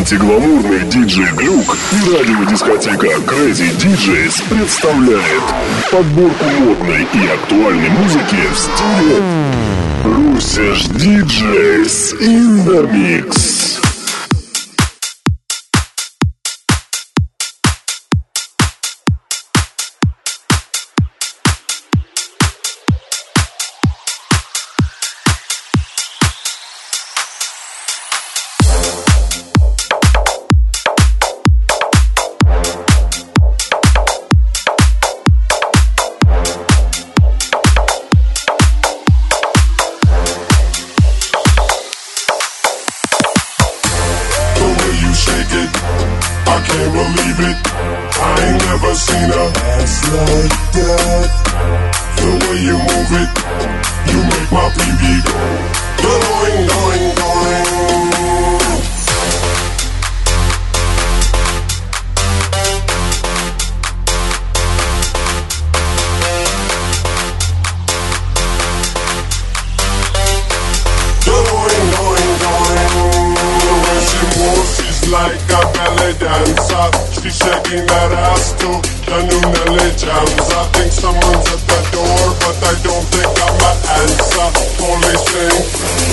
Антигламурный диджей Глюк и радиодискотека Crazy DJs представляет подборку модной и актуальной музыки в стиле Русиш DJs in the. like that. The way you move it You make my baby go. Going, going, going. Like a leđanca Štiše i narastu da nu ne leđam I think someone's at the door but I don't think I'm an answer Police thing.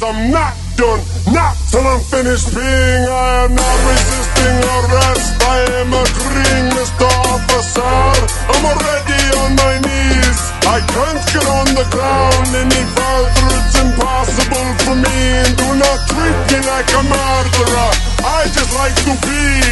I'm not done, not till I'm finished being. I am not resisting arrest, I am agreeing, Mr. Officer. I'm already on my knees, I can't get on the ground any further, it's impossible for me. And do not treat me like a murderer, I just like to be.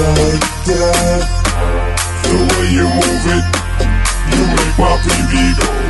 like that. The way you move it, you make my PB go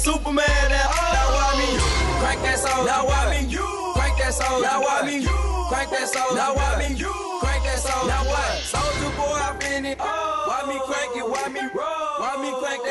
Superman at all. Now why me? Crank that soul. Now why me? You. Crank that soul. Now why me? You. Crank that soul. Now why me? You. Crank that soul. Now what? Soulja Boy, I been it. Oh. Why me crank it? Why me roll? Why me crank that?